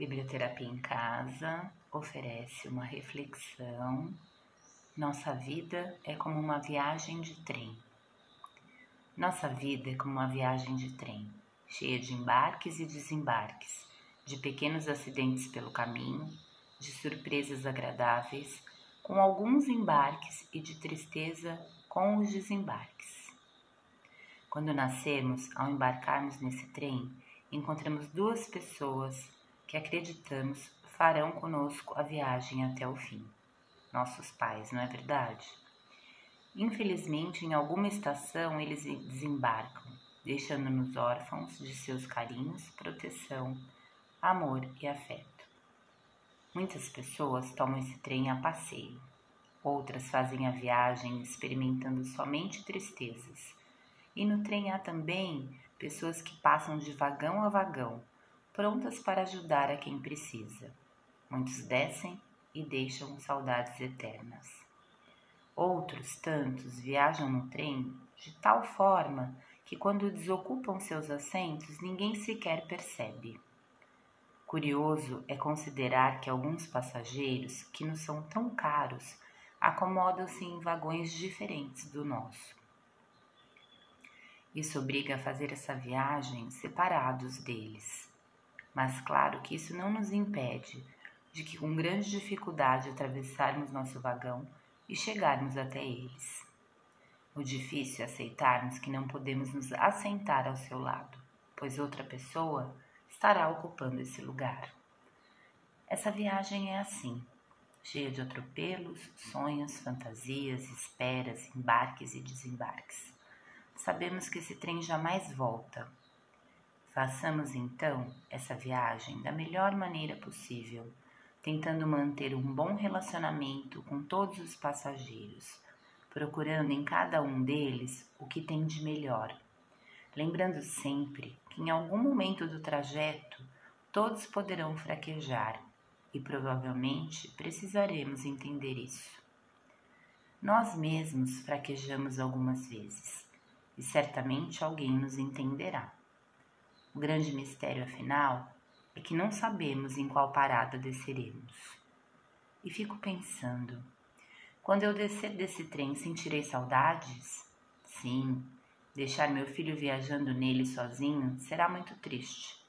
Biblioterapia em Casa oferece uma reflexão. Nossa vida é como uma viagem de trem. Nossa vida é como uma viagem de trem, cheia de embarques e desembarques, de pequenos acidentes pelo caminho, de surpresas agradáveis, com alguns embarques e de tristeza com os desembarques. Quando nascemos, ao embarcarmos nesse trem, encontramos duas pessoas que acreditamos farão conosco a viagem até o fim. Nossos pais, não é verdade? Infelizmente, em alguma estação eles desembarcam, deixando-nos órfãos de seus carinhos, proteção, amor e afeto. Muitas pessoas tomam esse trem a passeio, outras fazem a viagem experimentando somente tristezas. E no trem há também pessoas que passam de vagão a vagão, prontas para ajudar a quem precisa. Muitos descem e deixam saudades eternas. Outros tantos viajam no trem de tal forma que, quando desocupam seus assentos, ninguém sequer percebe. Curioso é considerar que alguns passageiros, que nos são tão caros, acomodam-se em vagões diferentes do nosso. Isso obriga a fazer essa viagem separados deles. Mas claro que isso não nos impede de que com grande dificuldade atravessarmos nosso vagão e chegarmos até eles. O difícil é aceitarmos que não podemos nos assentar ao seu lado, pois outra pessoa estará ocupando esse lugar. Essa viagem é assim, cheia de atropelos, sonhos, fantasias, esperas, embarques e desembarques. Sabemos que esse trem jamais volta, Façamos então essa viagem da melhor maneira possível, tentando manter um bom relacionamento com todos os passageiros, procurando em cada um deles o que tem de melhor. Lembrando sempre que em algum momento do trajeto todos poderão fraquejar e provavelmente precisaremos entender isso. Nós mesmos fraquejamos algumas vezes e certamente alguém nos entenderá. O grande mistério, afinal, é que não sabemos em qual parada desceremos. E fico pensando: quando eu descer desse trem, sentirei saudades? Sim, deixar meu filho viajando nele sozinho será muito triste.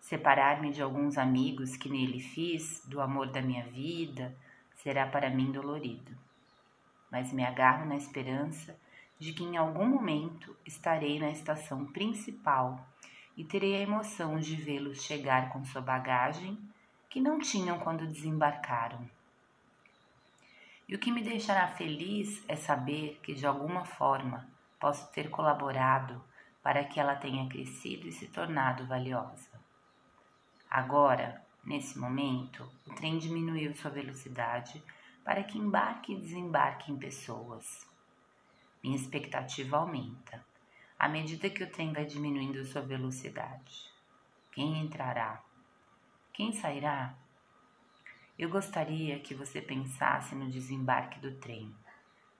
Separar-me de alguns amigos que nele fiz, do amor da minha vida, será para mim dolorido. Mas me agarro na esperança de que em algum momento estarei na estação principal e terei a emoção de vê-los chegar com sua bagagem que não tinham quando desembarcaram. E o que me deixará feliz é saber que de alguma forma posso ter colaborado para que ela tenha crescido e se tornado valiosa. Agora, nesse momento, o trem diminuiu sua velocidade para que embarque e desembarque em pessoas. Minha expectativa aumenta à medida que o trem vai diminuindo sua velocidade. Quem entrará? Quem sairá? Eu gostaria que você pensasse no desembarque do trem,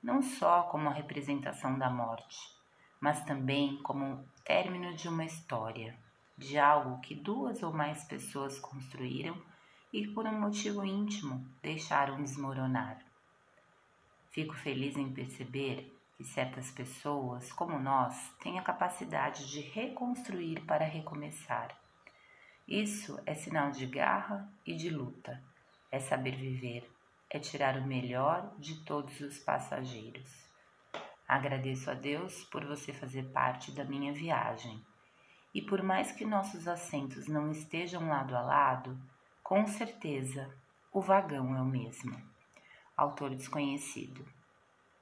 não só como a representação da morte, mas também como o término de uma história, de algo que duas ou mais pessoas construíram e por um motivo íntimo deixaram desmoronar. Fico feliz em perceber que certas pessoas, como nós, têm a capacidade de reconstruir para recomeçar. Isso é sinal de garra e de luta, é saber viver, é tirar o melhor de todos os passageiros. Agradeço a Deus por você fazer parte da minha viagem. E por mais que nossos assentos não estejam lado a lado, com certeza o vagão é o mesmo. Autor desconhecido.